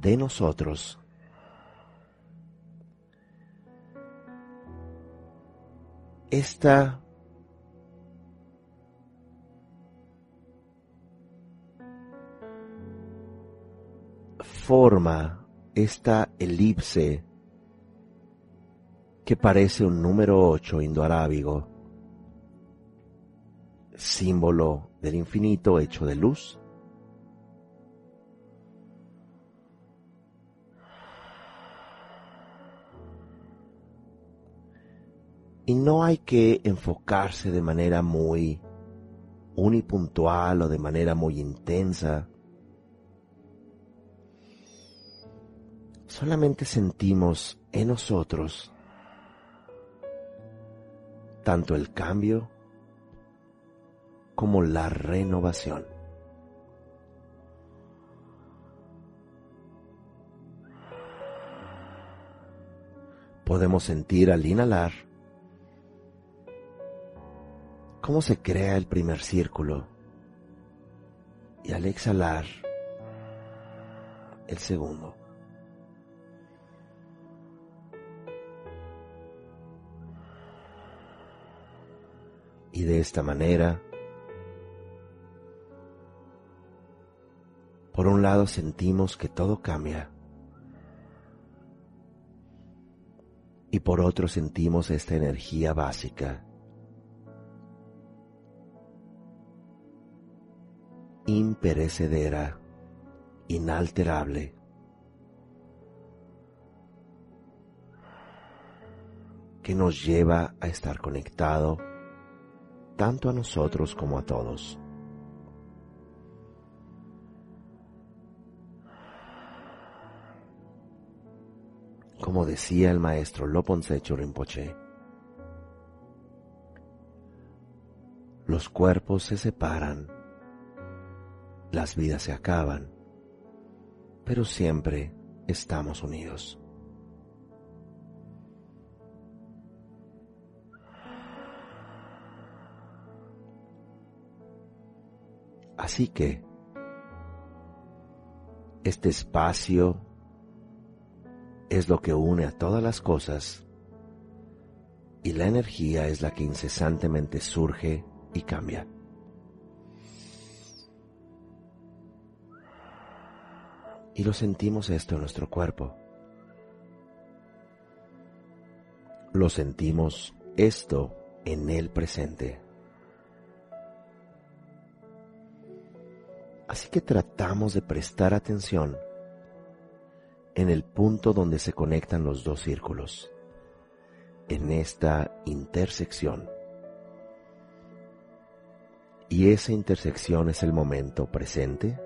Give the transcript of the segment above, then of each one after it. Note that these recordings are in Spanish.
de nosotros esta forma, esta elipse que parece un número 8 indoarábigo, símbolo del infinito hecho de luz. Y no hay que enfocarse de manera muy unipuntual o de manera muy intensa. Solamente sentimos en nosotros tanto el cambio como la renovación. Podemos sentir al inhalar cómo se crea el primer círculo y al exhalar el segundo. Y de esta manera, por un lado sentimos que todo cambia y por otro sentimos esta energía básica, imperecedera, inalterable. que nos lleva a estar conectado tanto a nosotros como a todos. Como decía el maestro Loponsecho Rinpoche, los cuerpos se separan, las vidas se acaban, pero siempre estamos unidos. Así que este espacio es lo que une a todas las cosas y la energía es la que incesantemente surge y cambia. Y lo sentimos esto en nuestro cuerpo. Lo sentimos esto en el presente. Así que tratamos de prestar atención en el punto donde se conectan los dos círculos, en esta intersección. Y esa intersección es el momento presente.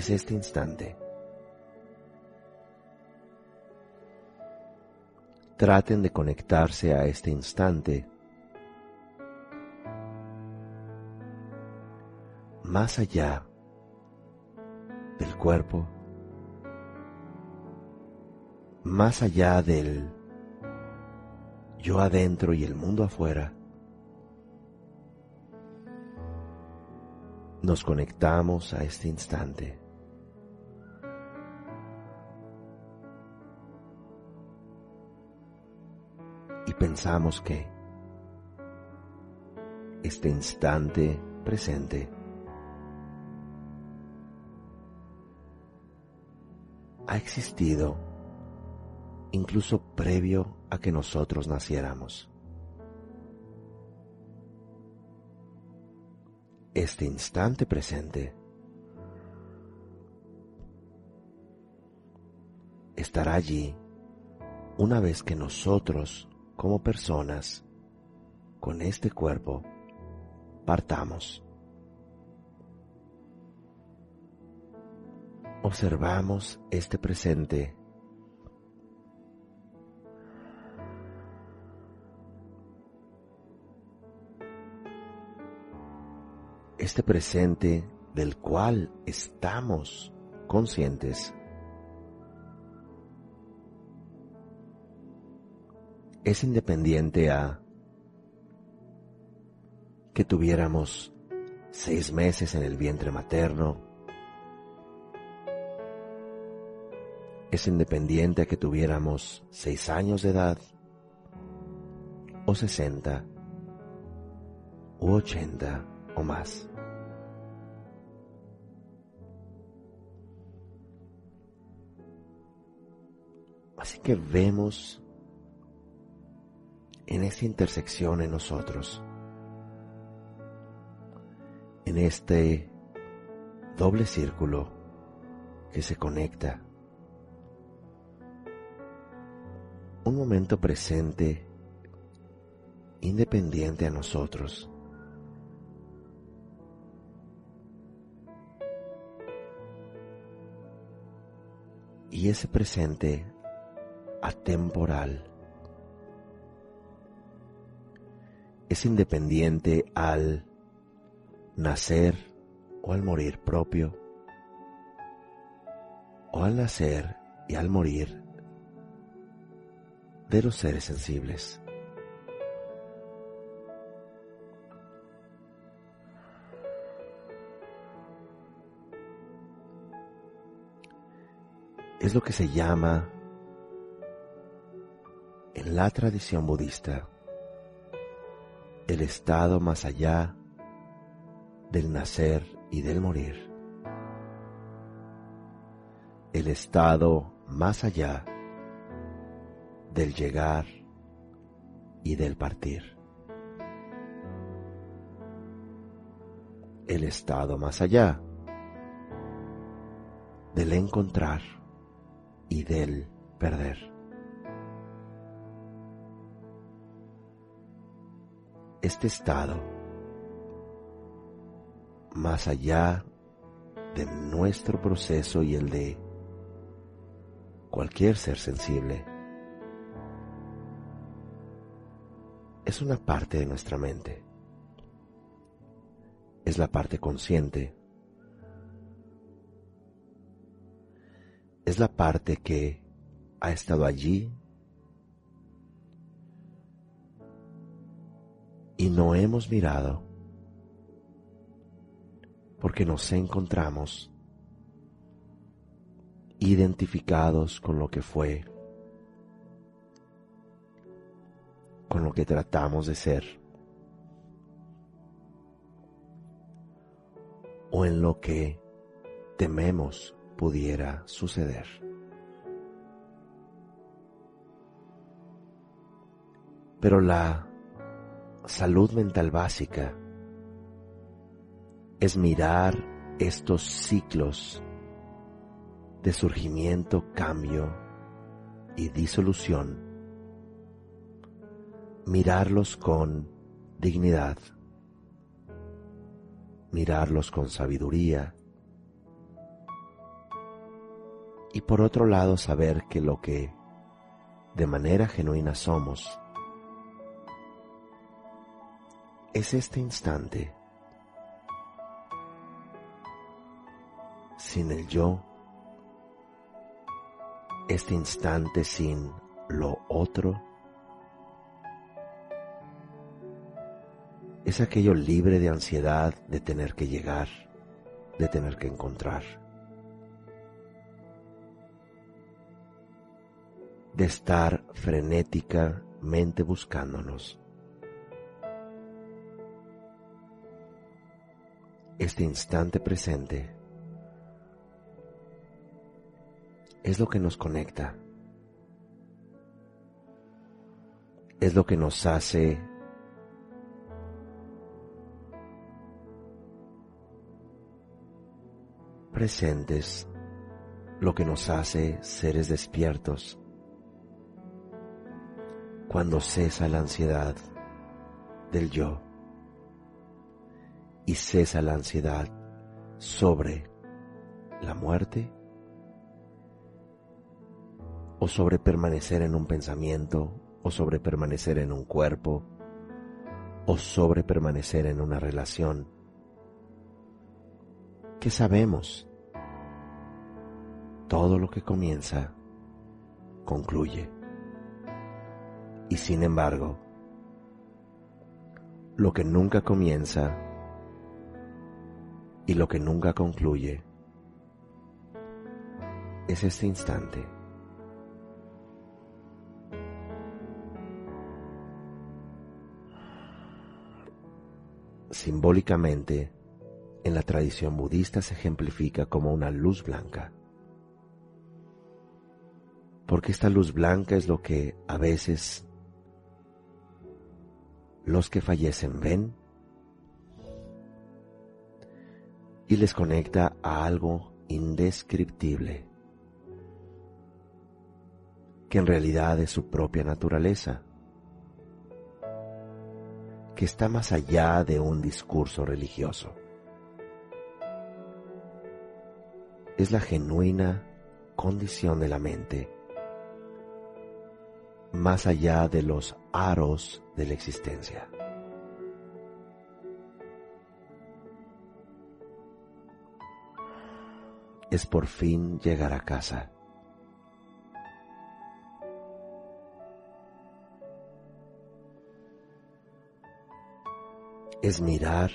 Es este instante. Traten de conectarse a este instante más allá del cuerpo, más allá del yo adentro y el mundo afuera, nos conectamos a este instante. pensamos que este instante presente ha existido incluso previo a que nosotros naciéramos. Este instante presente estará allí una vez que nosotros como personas con este cuerpo partamos. Observamos este presente este presente del cual estamos conscientes es independiente a que tuviéramos seis meses en el vientre materno, es independiente a que tuviéramos seis años de edad, o sesenta, u ochenta o más. Así que vemos en esta intersección en nosotros, en este doble círculo que se conecta, un momento presente independiente a nosotros. Y ese presente atemporal es independiente al nacer o al morir propio, o al nacer y al morir de los seres sensibles. Es lo que se llama en la tradición budista el estado más allá del nacer y del morir, el estado más allá del llegar y del partir, el estado más allá del encontrar y del perder. Este estado más allá de nuestro proceso y el de cualquier ser sensible. Es una parte de nuestra mente. Es la parte consciente. Es la parte que ha estado allí y no hemos mirado porque nos encontramos identificados con lo que fue, con lo que tratamos de ser, o en lo que tememos pudiera suceder. Pero la salud mental básica es mirar estos ciclos de surgimiento, cambio y disolución, mirarlos con dignidad, mirarlos con sabiduría. Y por otro lado saber que lo que de manera genuina somos es este instante sin el yo, este instante sin lo otro, es aquello libre de ansiedad de tener que llegar, de tener que encontrar, de estar frenéticamente buscándonos. Este instante presente es lo que nos conecta, es lo que nos hace presentes, lo que nos hace seres despiertos. Cuando cesa la ansiedad del yo y cesa la ansiedad sobre la muerte o sobre permanecer en un pensamiento o sobre permanecer en un cuerpo o sobre permanecer en una relación. ¿Qué sabemos? Todo lo que comienza concluye. Y sin embargo, lo que nunca comienza y lo que nunca concluye es este instante. Simbólicamente, en la tradición budista se ejemplifica como una luz blanca. Porque esta luz blanca es lo que a veces los que fallecen ven y les conecta a algo indescriptible, que en realidad es su propia naturaleza que está más allá de un discurso religioso. Es la genuina condición de la mente, más allá de los aros de la existencia. Es por fin llegar a casa. Es mirar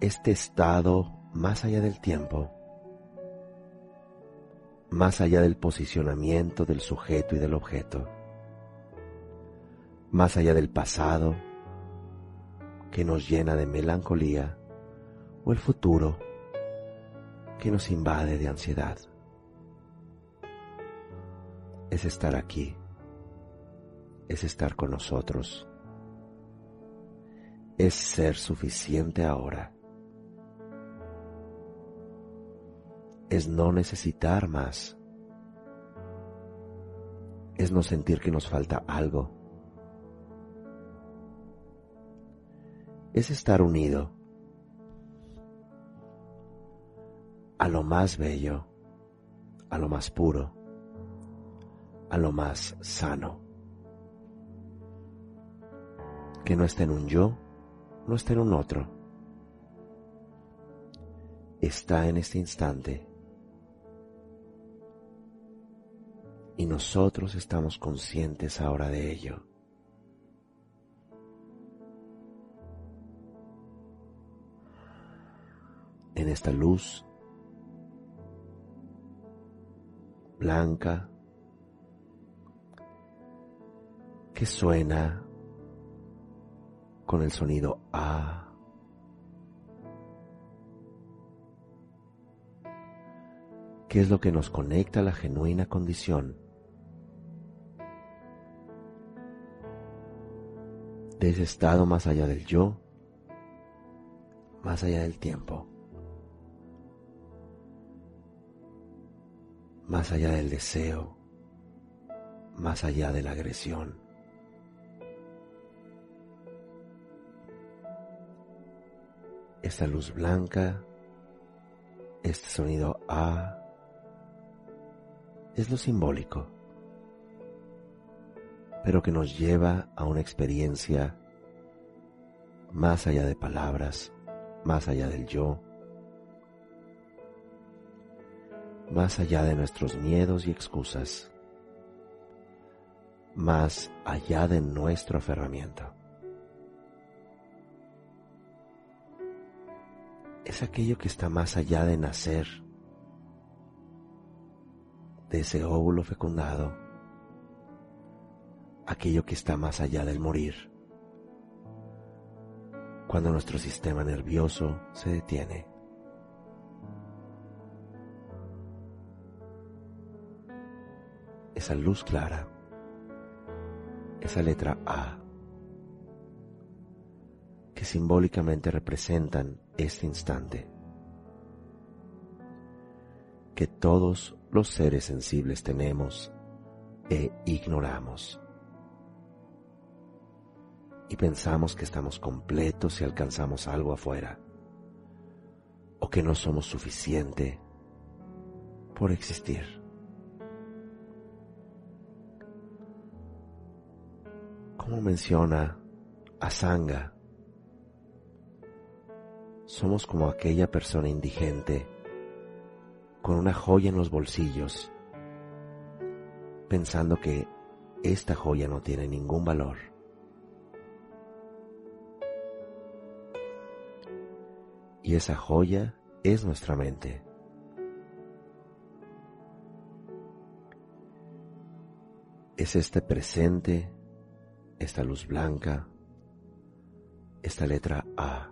este estado más allá del tiempo, más allá del posicionamiento del sujeto y del objeto, más allá del pasado que nos llena de melancolía o el futuro que nos invade de ansiedad. Es estar aquí, es estar con nosotros es ser suficiente ahora. Es no necesitar más. Es no sentir que nos falta algo. Es estar unido a lo más bello, a lo más puro, a lo más sano. Que no esté en un yo, no está en un otro, está en este instante. Y nosotros estamos conscientes ahora de ello. En esta luz blanca que suena con el sonido A. ¿Qué es lo que nos conecta a la genuina condición de ese estado más allá del yo, más allá del tiempo, más allá del deseo, más allá de la agresión? esta luz blanca, este sonido A, es lo simbólico, pero que nos lleva a una experiencia más allá de palabras, más allá del yo, más allá de nuestros miedos y excusas, más allá de nuestro aferramiento. es aquello que está más allá de nacer, de ese óvulo fecundado, aquello que está más allá del morir, cuando nuestro sistema nervioso se detiene. Esa luz clara, esa letra A, que simbólicamente representan este instante, que todos los seres sensibles tenemos e ignoramos. Y pensamos que estamos completos si alcanzamos algo afuera, o que no somos suficiente por existir. Como menciona Asanga, somos como aquella persona indigente con una joya en los bolsillos, pensando que esta joya no tiene ningún valor. Y esa joya es nuestra mente. Es este presente esta luz blanca, esta letra A.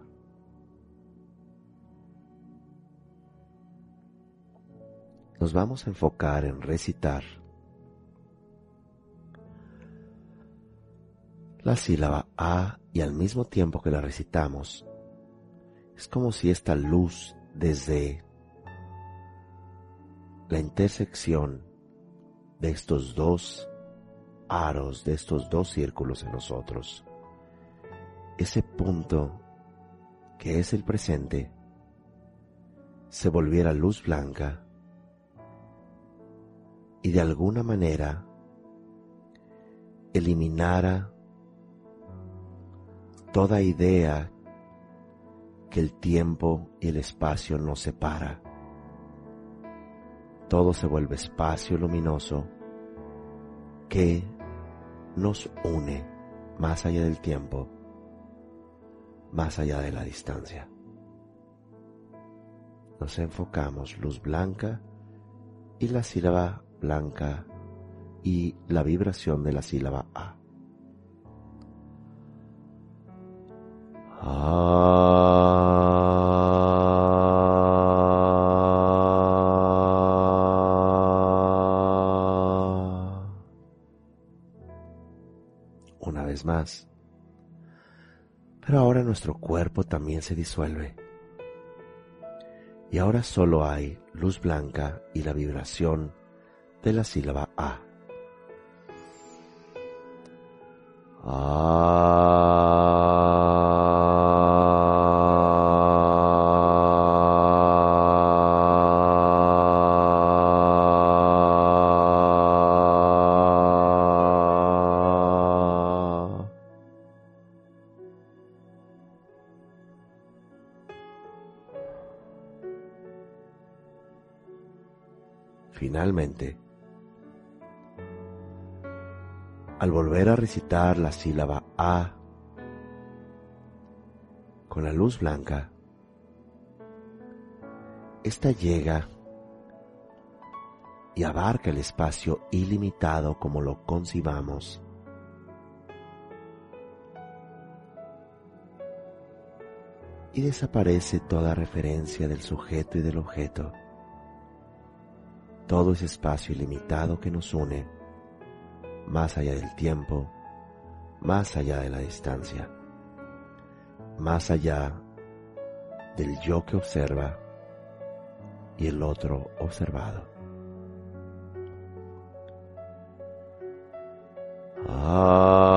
Nos vamos a enfocar en recitar la sílaba A y al mismo tiempo que la recitamos, es como si esta luz desde la intersección de estos dos aros de estos dos círculos en nosotros. Ese punto que es el presente se volviera luz blanca y de alguna manera eliminara toda idea que el tiempo y el espacio nos separa. Todo se vuelve espacio luminoso que nos une más allá del tiempo, más allá de la distancia. Nos enfocamos luz blanca y la sílaba blanca y la vibración de la sílaba A. más. Pero ahora nuestro cuerpo también se disuelve. Y ahora solo hay luz blanca y la vibración de la sílaba Al volver a recitar la sílaba A con la luz blanca, esta llega y abarca el espacio ilimitado como lo concibamos. Y desaparece toda referencia del sujeto y del objeto todo ese espacio ilimitado que nos une, más allá del tiempo, más allá de la distancia, más allá del yo que observa y el otro observado. Ah.